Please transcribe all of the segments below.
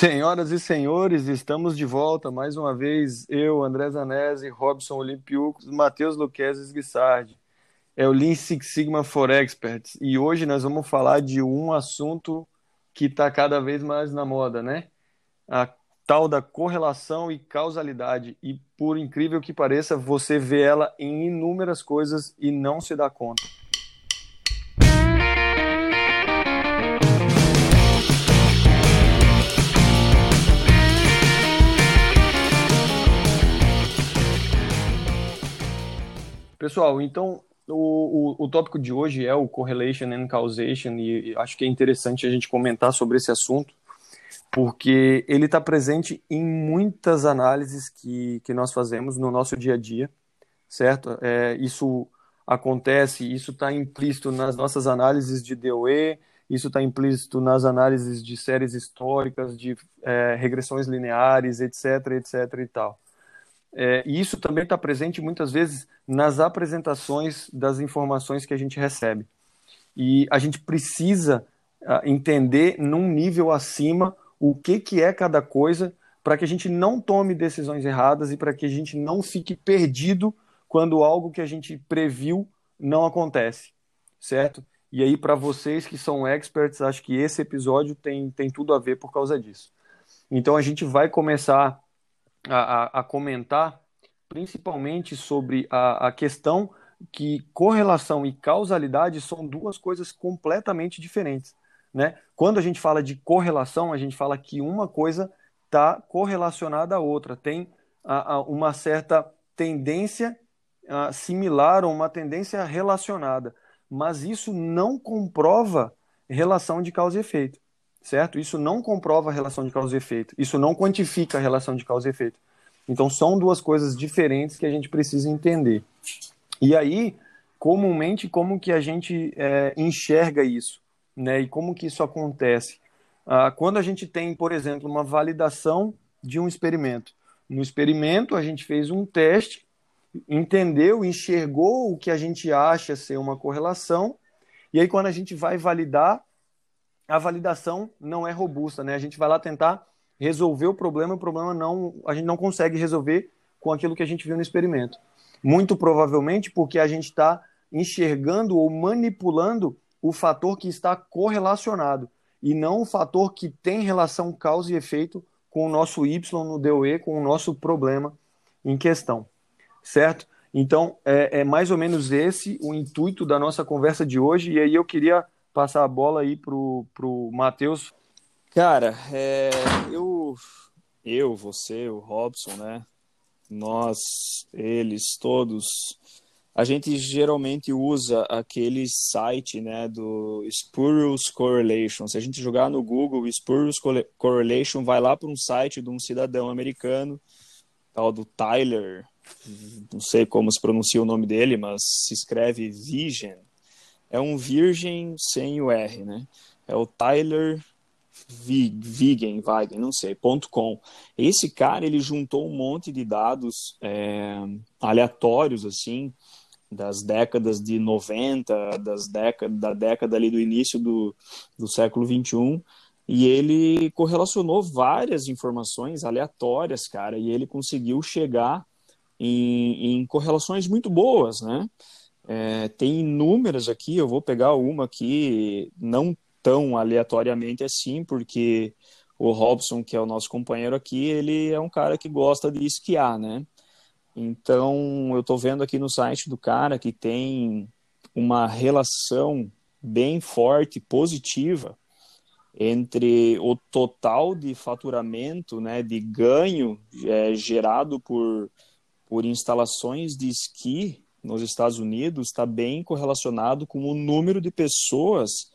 Senhoras e senhores, estamos de volta mais uma vez. Eu, André Zanese, Robson Olimpiucos, Matheus Luquezes Guissardi. É o Lean Six Sigma for Experts. E hoje nós vamos falar de um assunto que está cada vez mais na moda, né? A tal da correlação e causalidade. E por incrível que pareça, você vê ela em inúmeras coisas e não se dá conta. Pessoal, então o, o, o, tópico de hoje é o correlation and causation e acho que é interessante a gente comentar sobre esse assunto porque ele está presente em muitas análises que, que nós fazemos no nosso dia a dia, certo? É, isso acontece, isso está implícito nas nossas análises de DOE, isso está implícito nas análises de séries históricas, de é, regressões lineares, etc, etc e tal. É, e isso também está presente muitas vezes nas apresentações das informações que a gente recebe. E a gente precisa uh, entender num nível acima o que, que é cada coisa para que a gente não tome decisões erradas e para que a gente não fique perdido quando algo que a gente previu não acontece, certo? E aí, para vocês que são experts, acho que esse episódio tem, tem tudo a ver por causa disso. Então, a gente vai começar a, a, a comentar principalmente sobre a, a questão que correlação e causalidade são duas coisas completamente diferentes. Né? Quando a gente fala de correlação, a gente fala que uma coisa está correlacionada à outra, tem a, a uma certa tendência a, similar ou uma tendência relacionada, mas isso não comprova relação de causa e efeito certo? Isso não comprova relação de causa e efeito. Isso não quantifica a relação de causa e efeito. Então são duas coisas diferentes que a gente precisa entender. E aí, comumente, como que a gente é, enxerga isso, né? E como que isso acontece? Ah, quando a gente tem, por exemplo, uma validação de um experimento. No experimento, a gente fez um teste, entendeu, enxergou o que a gente acha ser uma correlação, e aí quando a gente vai validar, a validação não é robusta, né? A gente vai lá tentar resolver o problema, o problema não, a gente não consegue resolver com aquilo que a gente viu no experimento. Muito provavelmente porque a gente está enxergando ou manipulando o fator que está correlacionado e não o fator que tem relação causa e efeito com o nosso Y no DOE, com o nosso problema em questão, certo? Então, é, é mais ou menos esse o intuito da nossa conversa de hoje, e aí eu queria passar a bola aí pro, pro Matheus. Cara, é, eu, eu, você, o Robson, né? Nós, eles, todos, a gente geralmente usa aquele site, né, do Spurious Correlation. Se a gente jogar no Google Spurious Correlation, vai lá para um site de um cidadão americano, tal do Tyler, não sei como se pronuncia o nome dele, mas se escreve Vision é um virgem sem o R, né? É o Tyler Vigen, Vigen, não sei, .com. Esse cara, ele juntou um monte de dados é, aleatórios, assim, das décadas de 90, das décadas, da década ali do início do, do século 21, e ele correlacionou várias informações aleatórias, cara, e ele conseguiu chegar em, em correlações muito boas, né? É, tem inúmeras aqui, eu vou pegar uma aqui, não tão aleatoriamente assim, porque o Robson, que é o nosso companheiro aqui, ele é um cara que gosta de esquiar, né? Então, eu estou vendo aqui no site do cara que tem uma relação bem forte, positiva, entre o total de faturamento, né, de ganho é, gerado por, por instalações de esqui nos Estados Unidos está bem correlacionado com o número de pessoas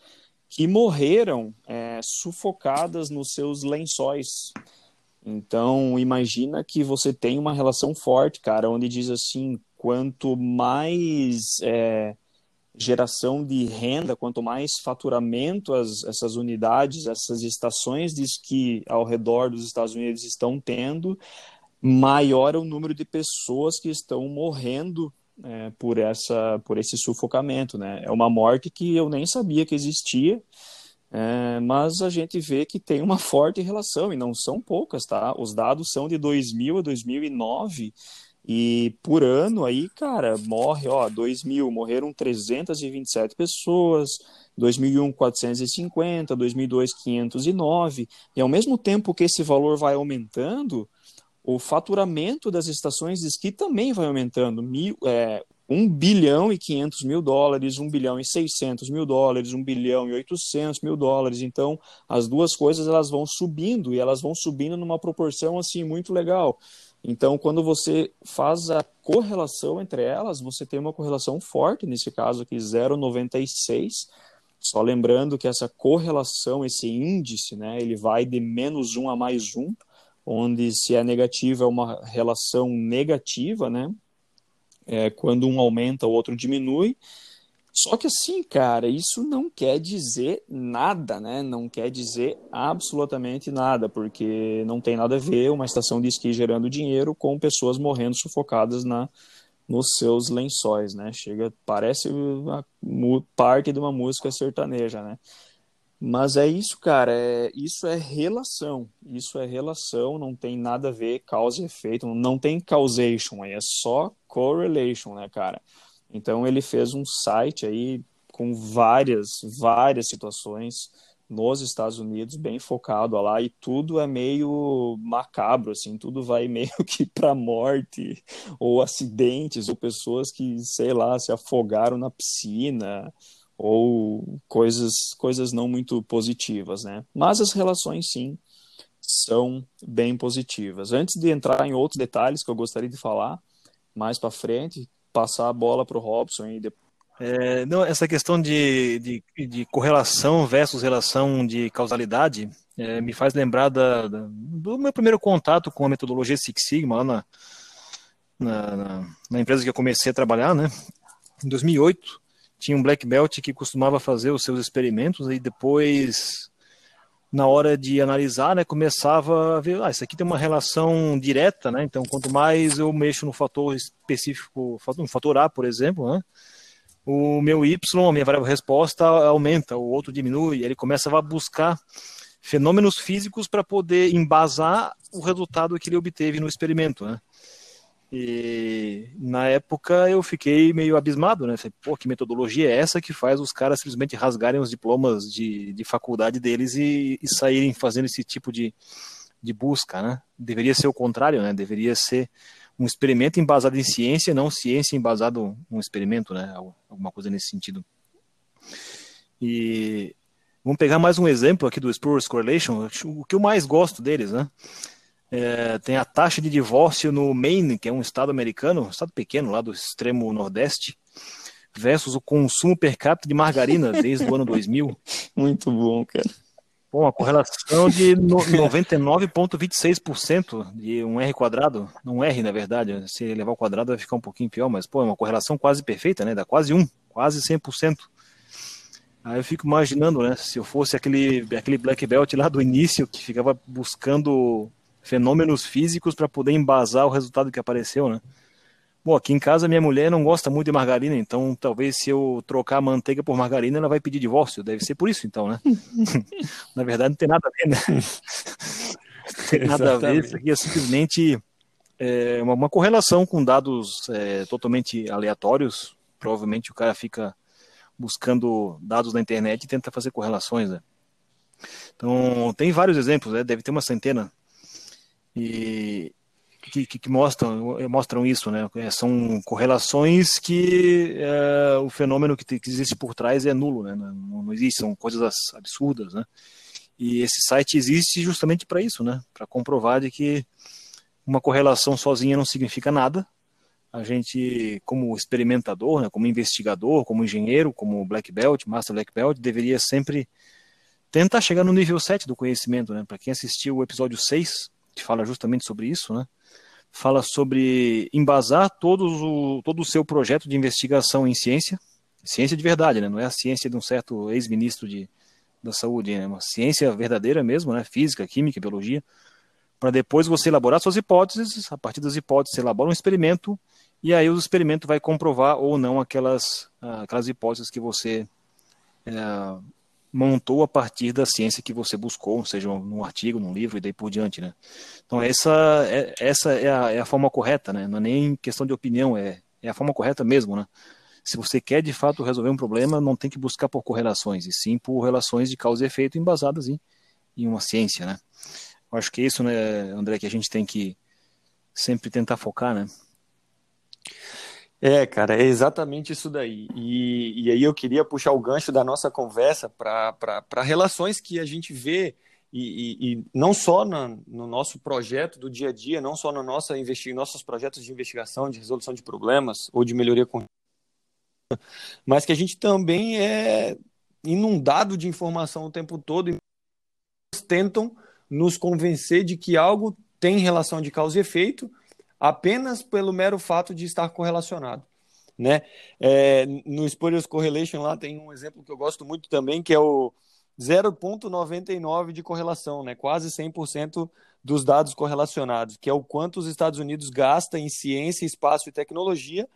que morreram é, sufocadas nos seus lençóis. Então, imagina que você tem uma relação forte, cara, onde diz assim: quanto mais é, geração de renda, quanto mais faturamento as, essas unidades, essas estações de esqui ao redor dos Estados Unidos estão tendo, maior é o número de pessoas que estão morrendo é, por essa por esse sufocamento, né? É uma morte que eu nem sabia que existia. É, mas a gente vê que tem uma forte relação, e não são poucas, tá? Os dados são de 2000 a 2009, e por ano aí, cara, morre, ó, 2000, morreram 327 pessoas, 2001, 450, 2002, 509, e ao mesmo tempo que esse valor vai aumentando, o faturamento das estações de esqui também vai aumentando. Mil, é, 1 bilhão e 500 mil dólares, 1 bilhão e 600 mil dólares, 1 bilhão e 800 mil dólares. Então, as duas coisas elas vão subindo e elas vão subindo numa proporção assim muito legal. Então, quando você faz a correlação entre elas, você tem uma correlação forte, nesse caso aqui 0,96. Só lembrando que essa correlação, esse índice, né, ele vai de menos 1 a mais 1, onde se é negativo é uma relação negativa, né? é, quando um aumenta, o outro diminui. Só que assim, cara, isso não quer dizer nada, né? Não quer dizer absolutamente nada, porque não tem nada a ver uma estação de esqui gerando dinheiro com pessoas morrendo sufocadas na nos seus lençóis, né? Chega, parece parte de uma música sertaneja, né? Mas é isso, cara. É, isso é relação. Isso é relação, não tem nada a ver causa e efeito. Não tem causation aí, é só correlation, né, cara? Então ele fez um site aí com várias, várias situações nos Estados Unidos, bem focado lá, e tudo é meio macabro, assim, tudo vai meio que para morte, ou acidentes, ou pessoas que, sei lá, se afogaram na piscina, ou coisas, coisas não muito positivas, né? Mas as relações, sim, são bem positivas. Antes de entrar em outros detalhes que eu gostaria de falar mais para frente, passar a bola para o Robson e depois é, não, essa questão de, de, de, correlação versus relação de causalidade é, me faz lembrar da, da, do meu primeiro contato com a metodologia Six Sigma lá na, na, na, empresa que eu comecei a trabalhar, né? Em 2008, tinha um black belt que costumava fazer os seus experimentos e depois na hora de analisar, né, começava a ver, ah, isso aqui tem uma relação direta, né? Então, quanto mais eu mexo no fator específico, no fator A, por exemplo, né, o meu Y, a minha variável resposta aumenta, o outro diminui, ele começa a buscar fenômenos físicos para poder embasar o resultado que ele obteve no experimento, né? E na época eu fiquei meio abismado, né? Falei, pô, que metodologia é essa que faz os caras simplesmente rasgarem os diplomas de, de faculdade deles e, e saírem fazendo esse tipo de, de busca, né? Deveria ser o contrário, né? Deveria ser um experimento embasado em ciência, não ciência embasado em um experimento, né? Alguma coisa nesse sentido. E vamos pegar mais um exemplo aqui do Spurs Correlation, o que eu mais gosto deles, né? É, tem a taxa de divórcio no Maine, que é um estado americano, um estado pequeno lá do extremo nordeste, versus o consumo per capita de margarina desde o ano 2000. Muito bom, cara. Bom, a correlação de 99,26% de um R quadrado, não R na verdade, se levar ao quadrado vai ficar um pouquinho pior, mas pô, é uma correlação quase perfeita, né? Dá quase um, quase 100%. Aí eu fico imaginando, né, se eu fosse aquele, aquele black belt lá do início que ficava buscando fenômenos físicos para poder embasar o resultado que apareceu, né? Bom, aqui em casa minha mulher não gosta muito de margarina, então talvez se eu trocar a manteiga por margarina, ela vai pedir divórcio. Deve ser por isso, então, né? Na verdade, não tem nada a ver, né? não tem nada a ver. Isso aqui é simplesmente é, uma, uma, correlação com dados é, totalmente aleatórios. Provavelmente o cara fica buscando dados na internet e tenta fazer correlações, né? Então, tem vários exemplos, né? Deve ter uma centena e que, que, mostram, mostram isso, né? É, são correlações que é, o fenômeno que, que, existe por trás é nulo, né? Não, não existe, são coisas absurdas, né? E esse site existe justamente para isso, né? Para comprovar de que uma correlação sozinha não significa nada. A gente, como experimentador, né, como investigador, como engenheiro, como black belt, master black belt, deveria sempre tentar chegar no nível 7 do conhecimento, né? Para quem assistiu o episódio 6, que fala justamente sobre isso, né? Fala sobre embasar todo o, todo o seu projeto de investigação em ciência, ciência de verdade, né? Não é a ciência de um certo ex-ministro de, da saúde, né? Uma ciência verdadeira mesmo, né? Física, química, biologia, para depois você elaborar suas hipóteses, a partir das hipóteses você elabora um experimento e aí o experimento vai comprovar ou não aquelas, aquelas hipóteses que você é, montou a partir da ciência que você buscou, seja num artigo, num livro e daí por diante, né? Então essa é, essa é a, é a forma correta, né? Não é nem questão de opinião, é, é a forma correta mesmo, né? Se você quer de fato resolver um problema, não tem que buscar por correlações, e sim por relações de causa e efeito embasadas em, em uma ciência, né? Eu acho que é isso, né, André, que a gente tem que sempre tentar focar, né? É, cara, é exatamente isso daí. E, e aí eu queria puxar o gancho da nossa conversa para relações que a gente vê, e, e, e não só na, no nosso projeto do dia a dia, não só no nossa investi nossos projetos de investigação, de resolução de problemas ou de melhoria contínua, mas que a gente também é inundado de informação o tempo todo e tentam nos convencer de que algo tem relação de causa e efeito apenas pelo mero fato de estar correlacionado. Né? É, no Spurious Correlation lá tem um exemplo que eu gosto muito também, que é o 0,99 de correlação, né? quase 100% dos dados correlacionados, que é o quanto os Estados Unidos gastam em ciência, espaço e tecnologia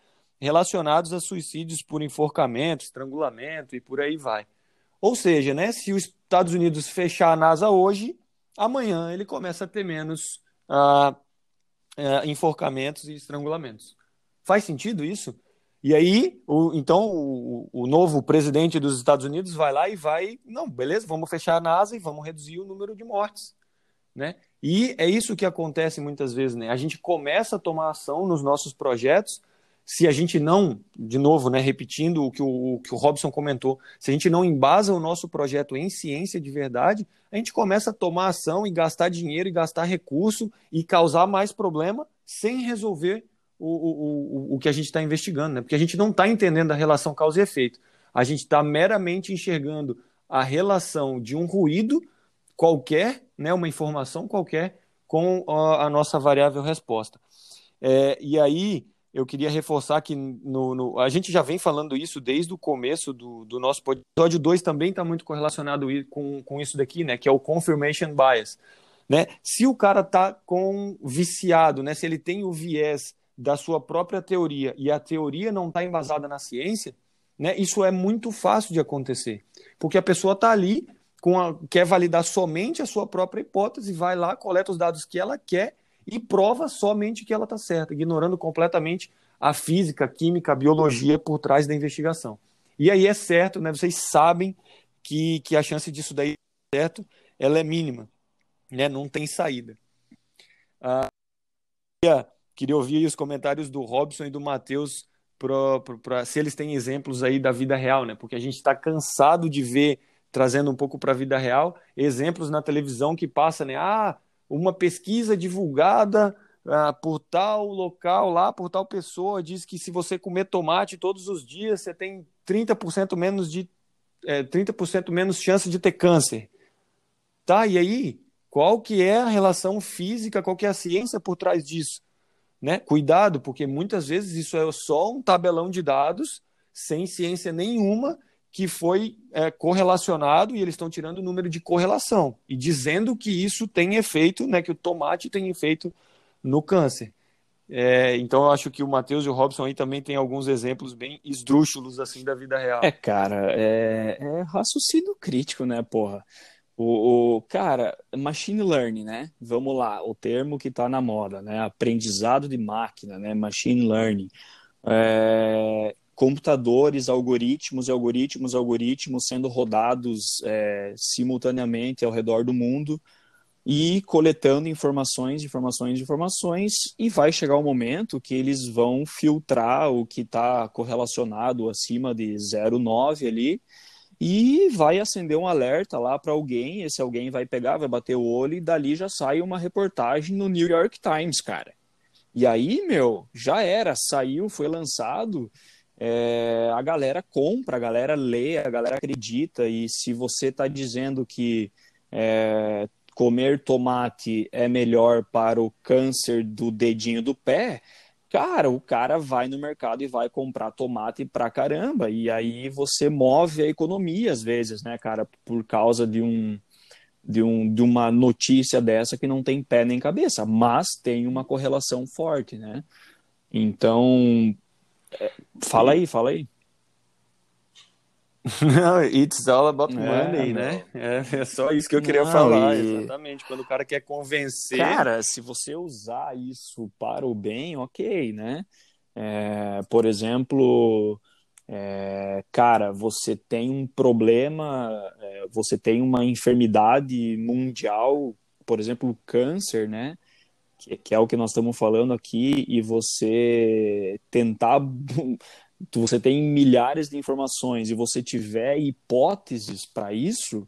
relacionados a suicídios por enforcamento, estrangulamento e por aí vai. Ou seja, né, se os Estados Unidos fechar a NASA hoje, amanhã ele começa a ter menos uh, uh, enforcamentos e estrangulamentos. Faz sentido isso? E aí, o, então, o, o, novo presidente dos Estados Unidos vai lá e vai, não, beleza, vamos fechar a NASA e vamos reduzir o número de mortes, né? E é isso que acontece muitas vezes, né? A gente começa a tomar ação nos nossos projetos se a gente não, de novo, né, repetindo o que o, o que o Robson comentou, se a gente não embasa o nosso projeto em ciência de verdade, a gente começa a tomar ação e gastar dinheiro e gastar recurso e causar mais problema sem resolver o, o, o, que a gente está investigando, né? Porque a gente não está entendendo a relação causa e efeito. A gente está meramente enxergando a relação de um ruído qualquer, né, uma informação qualquer, com a, a nossa variável resposta. É, e aí eu queria reforçar que no, no, a gente já vem falando isso desde o começo do, do nosso episódio 2 também está muito correlacionado com, com isso daqui, né? Que é o confirmation bias. Né? Se o cara está com viciado, né? Se ele tem o viés da sua própria teoria e a teoria não está embasada na ciência, né? Isso é muito fácil de acontecer, porque a pessoa está ali a, quer validar somente a sua própria hipótese, vai lá, coleta os dados que ela quer e prova somente que ela está certa, ignorando completamente a física, a química, a biologia por trás da investigação. E aí é certo, né? Vocês sabem que, que a chance disso daí certo, ela é mínima, né? Não tem saída. Ah, queria, queria ouvir os comentários do Robson e do Matheus para se eles têm exemplos aí da vida real, né? Porque a gente está cansado de ver trazendo um pouco para a vida real exemplos na televisão que passa, né? Ah, uma pesquisa divulgada ah, por tal local lá, por tal pessoa, diz que se você comer tomate todos os dias, você tem 30% menos de é, 30% menos chance de ter câncer. Tá? E aí, qual que é a relação física, qual que é a ciência por trás disso? Né? Cuidado, porque muitas vezes isso é só um tabelão de dados sem ciência nenhuma que foi é, correlacionado e eles estão tirando o número de correlação e dizendo que isso tem efeito, né, que o tomate tem efeito no câncer. É, então eu acho que o Matheus e o Robson aí também tem alguns exemplos bem esdrúxulos assim da vida real. É, cara, é, é raciocínio crítico, né, porra? O, o, cara, machine learning, né? Vamos lá, o termo que está na moda, né? Aprendizado de máquina, né? Machine learning. É, computadores, algoritmos e algoritmos, algoritmos sendo rodados é, simultaneamente ao redor do mundo e coletando informações, informações, informações, e vai chegar um momento que eles vão filtrar o que está correlacionado acima de 0,9 ali, e vai acender um alerta lá para alguém, esse alguém vai pegar, vai bater o olho, e dali já sai uma reportagem no New York Times, cara. E aí, meu, já era, saiu, foi lançado, é, a galera compra, a galera lê, a galera acredita. E se você está dizendo que é, comer tomate é melhor para o câncer do dedinho do pé, cara, o cara vai no mercado e vai comprar tomate pra caramba. E aí você move a economia às vezes, né, cara, por causa de um. De, um, de uma notícia dessa que não tem pé nem cabeça, mas tem uma correlação forte, né? Então, Fala aí, fala aí. Não, it's all about money, é, né? É, é, só isso que eu queria Não, falar, e... exatamente. Quando o cara quer convencer. Cara, se você usar isso para o bem, ok, né? É, por exemplo, é, cara, você tem um problema, é, você tem uma enfermidade mundial, por exemplo, câncer, né? Que, é o que nós estamos falando aqui, e você tentar. Você tem milhares de informações e você tiver hipóteses para isso,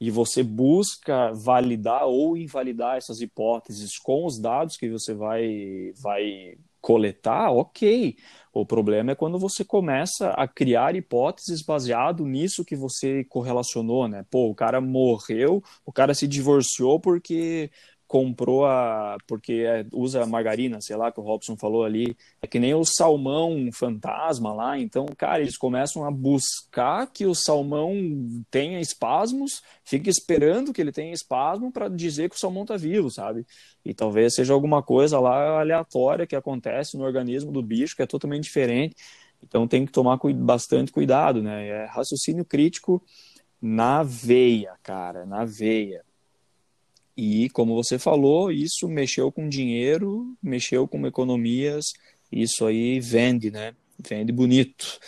e você busca validar ou invalidar essas hipóteses com os dados que você vai, vai coletar, ok. O problema é quando você começa a criar hipóteses baseado nisso que você correlacionou, né? Pô, o cara morreu, o cara se divorciou porque comprou a. porque é, usa margarina, sei lá, que o Robson falou ali. É que nem o salmão fantasma lá. Então, cara, eles começam a buscar que o salmão tenha espasmos, fica esperando que ele tenha espasmo para dizer que o salmão tá vivo, sabe? E talvez seja alguma coisa lá aleatória que acontece no organismo do bicho, que é totalmente diferente. Então tem que tomar bastante cuidado, né? É raciocínio crítico na veia, cara, na veia. E, como você falou, isso mexeu com dinheiro, mexeu com economias, isso aí vende, né? Vende bonito.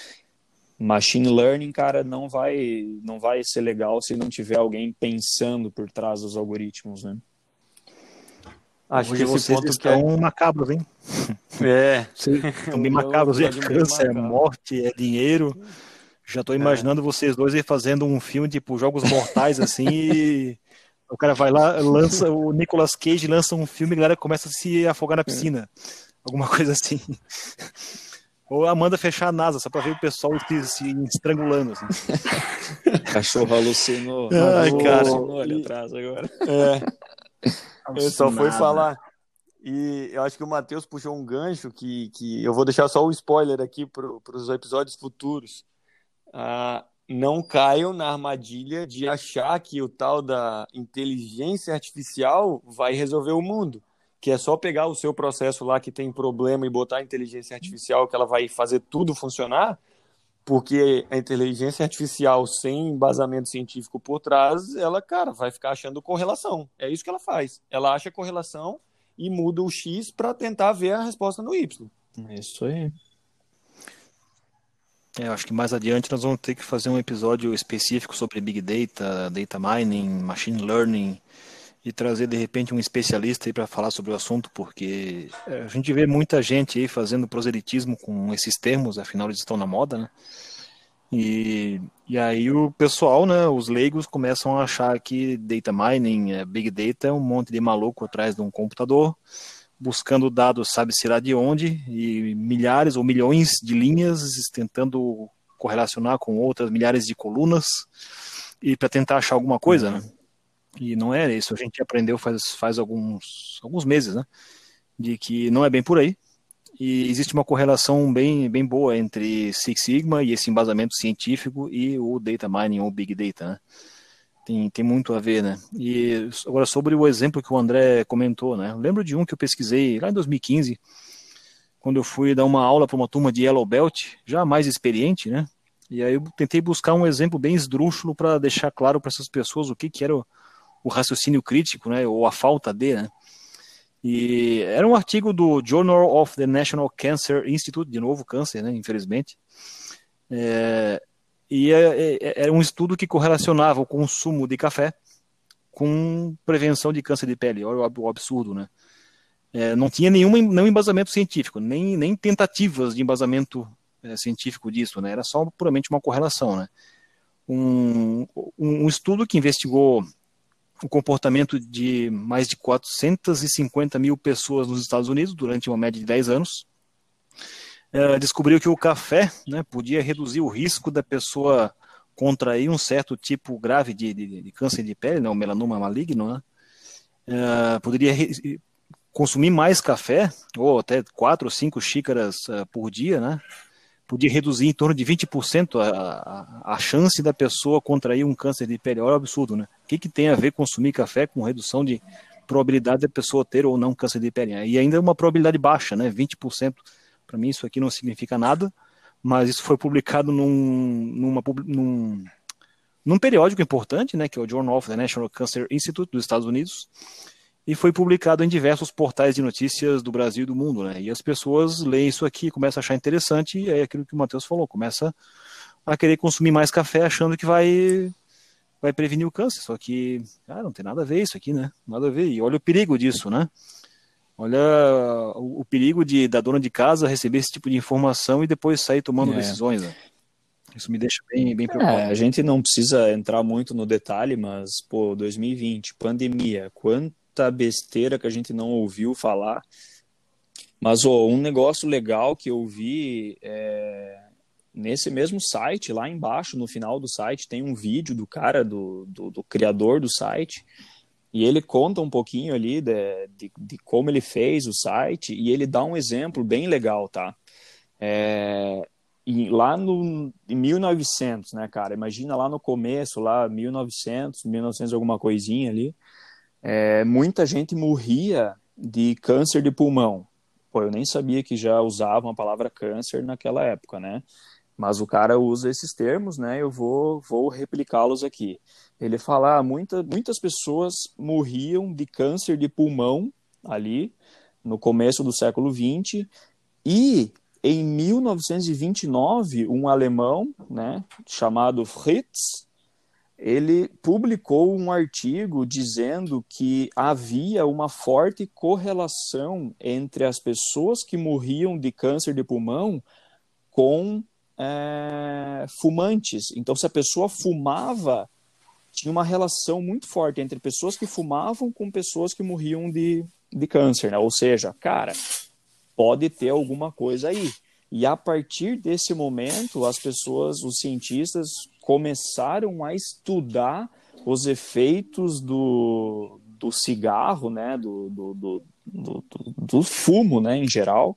Machine learning, cara, não vai, não vai ser legal se não tiver alguém pensando por trás dos algoritmos, né? Acho Hoje que vocês estão que é... macabros, hein? É. Estão bem macabros, é câncer, é morte, é dinheiro. Já estou é. imaginando é. vocês dois aí fazendo um filme tipo Jogos Mortais, assim, e o cara vai lá, lança o Nicolas Cage lança um filme e a galera começa a se afogar na piscina. Alguma coisa assim. Ou a Amanda fechar a NASA, só pra ver o pessoal se, se estrangulando. Assim. Cachorro alucinou. Ai, cara. Alucinou ali atrás agora. É. Eu só fui falar. E eu acho que o Matheus puxou um gancho que, que eu vou deixar só o um spoiler aqui para os episódios futuros. Ah, não caiam na armadilha de achar que o tal da inteligência artificial vai resolver o mundo. Que é só pegar o seu processo lá que tem problema e botar a inteligência artificial que ela vai fazer tudo funcionar, porque a inteligência artificial sem embasamento científico por trás, ela, cara, vai ficar achando correlação. É isso que ela faz. Ela acha correlação e muda o X para tentar ver a resposta no Y. É isso aí. É, acho que mais adiante nós vamos ter que fazer um episódio específico sobre Big Data, Data Mining, Machine Learning e trazer de repente um especialista aí para falar sobre o assunto, porque é, a gente vê muita gente aí fazendo proselitismo com esses termos, afinal eles estão na moda, né? E, e aí o pessoal, né, os leigos começam a achar que data mining, é, big data é um monte de maluco atrás de um computador buscando dados, sabe-se lá de onde, e milhares ou milhões de linhas, tentando correlacionar com outras milhares de colunas, e para tentar achar alguma coisa, né? E não é isso, a gente aprendeu faz, faz alguns, alguns meses, né? De que não é bem por aí, e existe uma correlação bem, bem boa entre Six Sigma e esse embasamento científico e o data mining ou big data, né? Tem, tem muito a ver, né? E agora sobre o exemplo que o André comentou, né? Lembro de um que eu pesquisei lá em 2015, quando eu fui dar uma aula para uma turma de Yellow Belt, já mais experiente, né? E aí eu tentei buscar um exemplo bem esdrúxulo para deixar claro para essas pessoas o que, que era o, o, raciocínio crítico, né? Ou a falta de, né? E era um artigo do Journal of the National Cancer Institute, de novo câncer, né? Infelizmente. É, e era é, é, é um estudo que correlacionava o consumo de café com prevenção de câncer de pele. Olha o absurdo, né? É, não tinha nenhum, nenhum embasamento científico, nem, nem tentativas de embasamento é, científico disso, né? Era só puramente uma correlação, né? Um, um estudo que investigou o comportamento de mais de 450 mil pessoas nos Estados Unidos durante uma média de 10 anos é, descobriu que o café né, podia reduzir o risco da pessoa contrair um certo tipo grave de, de, de câncer de pele, né, o melanoma maligno, né? É, poderia consumir mais café, ou até quatro ou cinco xícaras uh, por dia, né? Podia reduzir em torno de 20% a, a, a chance da pessoa contrair um câncer de pele. Olha o absurdo, né? O que, que tem a ver consumir café com redução de probabilidade da pessoa ter ou não câncer de pele? E ainda é uma probabilidade baixa, né? 20% para mim isso aqui não significa nada, mas isso foi publicado num, numa, num, num periódico importante, né, que é o Journal of the National Cancer Institute dos Estados Unidos, e foi publicado em diversos portais de notícias do Brasil e do mundo, né? E as pessoas leem isso aqui, começam a achar interessante, e é aquilo que o Matheus falou, começa a querer consumir mais café achando que vai vai prevenir o câncer, só que, ah, não tem nada a ver isso aqui, né? Nada a ver. E olha o perigo disso, né? Olha o, o perigo de da dona de casa receber esse tipo de informação e depois sair tomando é. decisões, né? Isso me deixa bem, bem preocupado. É, a gente não precisa entrar muito no detalhe, mas, pô, 2020, pandemia, quanta besteira que a gente não ouviu falar. Mas, ó, um negócio legal que eu vi é, nesse mesmo site, lá embaixo, no final do site, tem um vídeo do cara, do, do, do criador do site, e ele conta um pouquinho ali de, de, de, como ele fez o site, e ele dá um exemplo bem legal, tá? É, lá no em 1900, né, cara? Imagina lá no começo, lá 1900, 1900 alguma coisinha ali, é, muita gente morria de câncer de pulmão. Pô, eu nem sabia que já usavam a palavra câncer naquela época, né? Mas o cara usa esses termos, né? Eu vou, vou replicá-los aqui. Ele fala, ah, muita, muitas pessoas morriam de câncer de pulmão ali no começo do século XX e em 1929, um alemão, né, chamado Fritz, ele publicou um artigo dizendo que havia uma forte correlação entre as pessoas que morriam de câncer de pulmão com é, fumantes. Então, se a pessoa fumava, tinha uma relação muito forte entre pessoas que fumavam com pessoas que morriam de, de câncer. Né? Ou seja, cara, pode ter alguma coisa aí. E a partir desse momento, as pessoas, os cientistas, começaram a estudar os efeitos do, do cigarro, né, do, do, do, do, do fumo, né, em geral,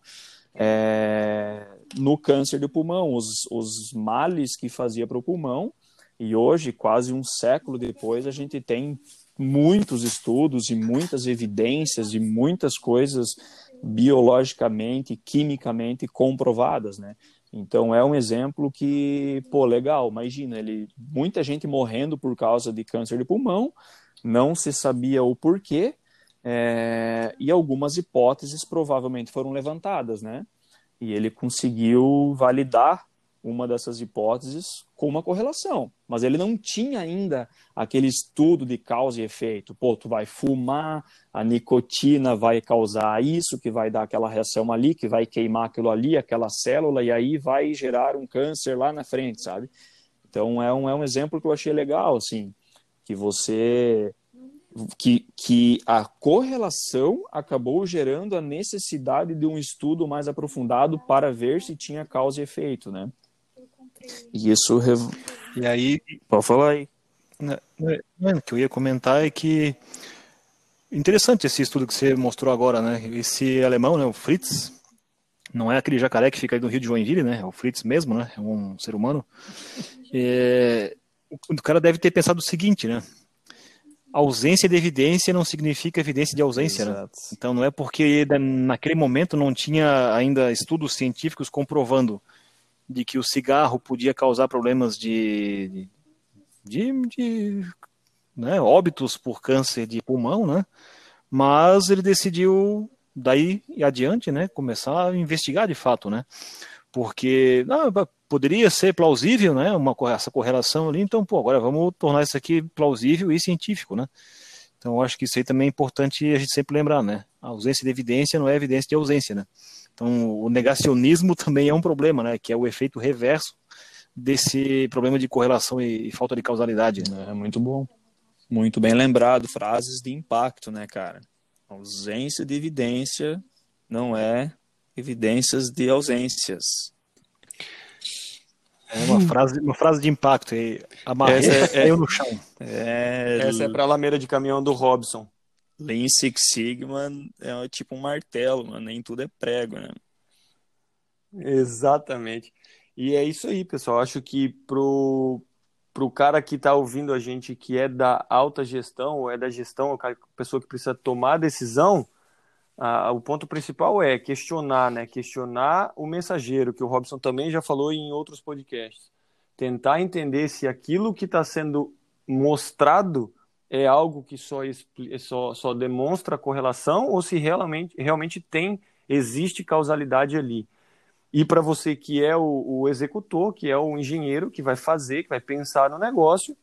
é, no câncer de pulmão, os, os males que fazia para o pulmão. E hoje, quase um século depois, a gente tem muitos estudos e muitas evidências e muitas coisas biologicamente, quimicamente comprovadas, né? Então é um exemplo que, pô, legal, imagina, ele, muita gente morrendo por causa de câncer de pulmão, não se sabia o porquê, é, e algumas hipóteses provavelmente foram levantadas, né? E ele conseguiu validar uma dessas hipóteses com uma correlação, mas ele não tinha ainda aquele estudo de causa e efeito. Pô, tu vai fumar, a nicotina vai causar isso, que vai dar aquela reação ali, que vai queimar aquilo ali, aquela célula, e aí vai gerar um câncer lá na frente, sabe? Então é um, é um exemplo que eu achei legal, assim, que você que, que a correlação acabou gerando a necessidade de um estudo mais aprofundado para ver se tinha causa e efeito, né? E isso. E aí. Pode falar aí. Né, né, o que eu ia comentar é que. Interessante esse estudo que você mostrou agora, né? Esse alemão, né, o Fritz, não é aquele jacaré que fica aí no Rio de Joinville, né? É o Fritz mesmo, né? É um ser humano. É... O cara deve ter pensado o seguinte, né? ausência de evidência não significa evidência de ausência, né? Então não é porque naquele momento não tinha ainda estudos científicos comprovando de que o cigarro podia causar problemas de, de, de né, óbitos por câncer de pulmão, né? Mas ele decidiu daí e adiante, né, começar a investigar de fato, né? Porque não, poderia ser plausível, né, uma essa correlação ali, então, pô, agora vamos tornar isso aqui plausível e científico, né? Então, acho que isso aí também é importante a gente sempre lembrar, né? A ausência de evidência não é evidência de ausência, né? Então, o negacionismo também é um problema, né? Que é o efeito reverso desse problema de correlação e, falta de causalidade. Né? É muito bom. Muito bem lembrado. Frases de impacto, né, cara? Ausência de evidência não é evidências de ausências. É uma frase, uma frase de impacto. Amarrei Essa é, é, no chão. É, Essa é para a lameira de caminhão do Robson. Lean Six Sigma é tipo um martelo, mano. Nem tudo é prego, né? Exatamente. E é isso aí, pessoal. Acho que pro, pro cara que está ouvindo a gente que é da alta gestão ou é da gestão, a pessoa que precisa tomar decisão, Ah, o ponto principal é questionar, né? Questionar o mensageiro, que o Robson também já falou em outros podcasts. Tentar entender se aquilo que está sendo mostrado é algo que só, só, só demonstra correlação ou se realmente, realmente tem, existe causalidade ali. E para você que é o, o, executor, que é o engenheiro que vai fazer, que vai pensar no negócio,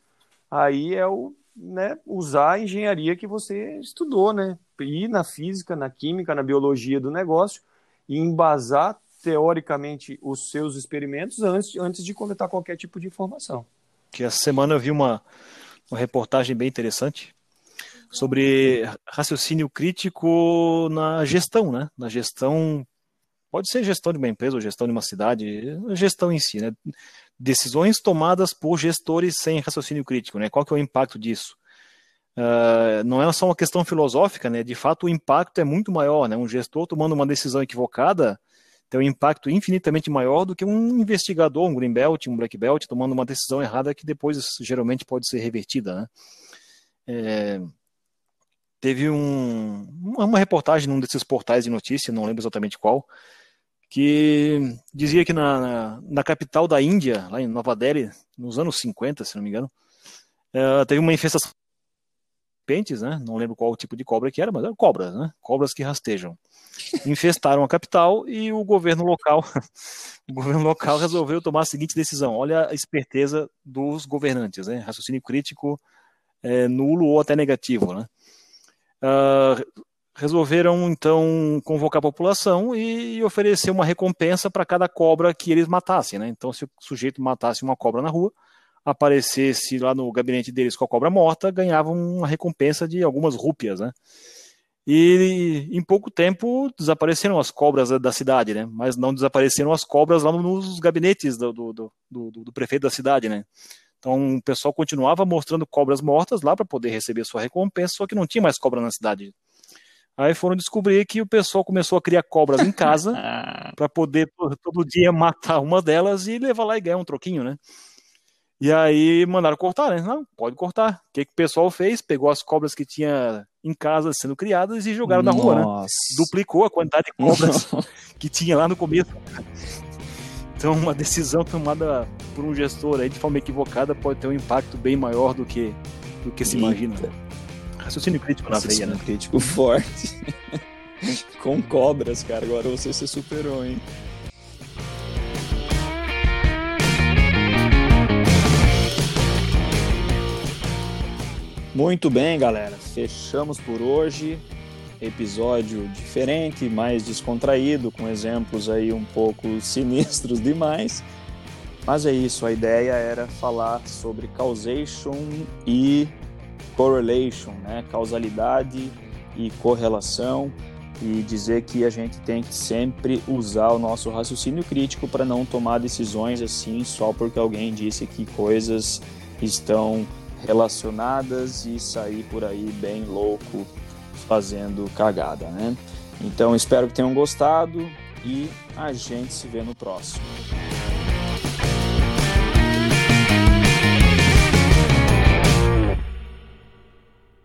aí é o né, usar a engenharia que você estudou, né? Ir na física, na química, na biologia do negócio e embasar teoricamente os seus experimentos antes, antes de coletar qualquer tipo de informação. Que essa semana eu vi uma, uma reportagem bem interessante sobre raciocínio crítico na gestão, né? Na gestão, pode ser gestão de uma empresa ou gestão de uma cidade, gestão em si, né? Decisões tomadas por gestores sem raciocínio crítico, né? Qual que é o impacto disso? Uh, não é só uma questão filosófica, né? De fato, o impacto é muito maior, né? Um gestor tomando uma decisão equivocada tem um impacto infinitamente maior do que um investigador, um green belt, um black belt, tomando uma decisão errada que depois geralmente pode ser revertida, né? É, teve um, uma reportagem num desses portais de notícia, não lembro exatamente qual, que dizia que na, na, capital da Índia, lá em Nova Delhi, nos anos 50, se não me engano, é, teve uma infestação serpentes, né? Não lembro qual tipo de cobra que era, mas eram cobras, né? Cobras que rastejam. Infestaram a capital e o governo local, o governo local resolveu tomar a seguinte decisão: olha a esperteza dos governantes, né? Raciocínio crítico é, nulo ou até negativo, né? Uh, resolveram então convocar a população e oferecer uma recompensa para cada cobra que eles matassem, né? Então, se o sujeito matasse uma cobra na rua, aparecesse lá no gabinete deles com a cobra morta, ganhava uma recompensa de algumas rúpias, né? E em pouco tempo desapareceram as cobras da cidade, né? Mas não desapareceram as cobras lá nos gabinetes do, do, do, do, prefeito da cidade, né? Então o pessoal continuava mostrando cobras mortas lá para poder receber sua recompensa, só que não tinha mais cobra na cidade. Aí foram descobrir que o pessoal começou a criar cobras em casa para poder todo dia matar uma delas e levar lá e ganhar um troquinho, né? E aí mandaram cortar, né? Não, pode cortar. O que, que o pessoal fez? Pegou as cobras que tinha em casa sendo criadas e jogaram na rua, né? Duplicou a quantidade de cobras que tinha lá no começo. Então, uma decisão tomada por um gestor aí de forma equivocada pode ter um impacto bem maior do que, do que se imagina. Raciocínio crítico na veia, né? crítico forte. Com cobras, cara. Agora você se superou, hein? Muito bem, galera. Fechamos por hoje. Episódio diferente, mais descontraído, com exemplos aí um pouco sinistros demais. Mas é isso, a ideia era falar sobre causation e correlation, né? causalidade e correlação, e dizer que a gente tem que sempre usar o nosso raciocínio crítico para não tomar decisões assim só porque alguém disse que coisas estão relacionadas e sair por aí bem louco fazendo cagada, né? Então espero que tenham gostado e a gente se vê no próximo.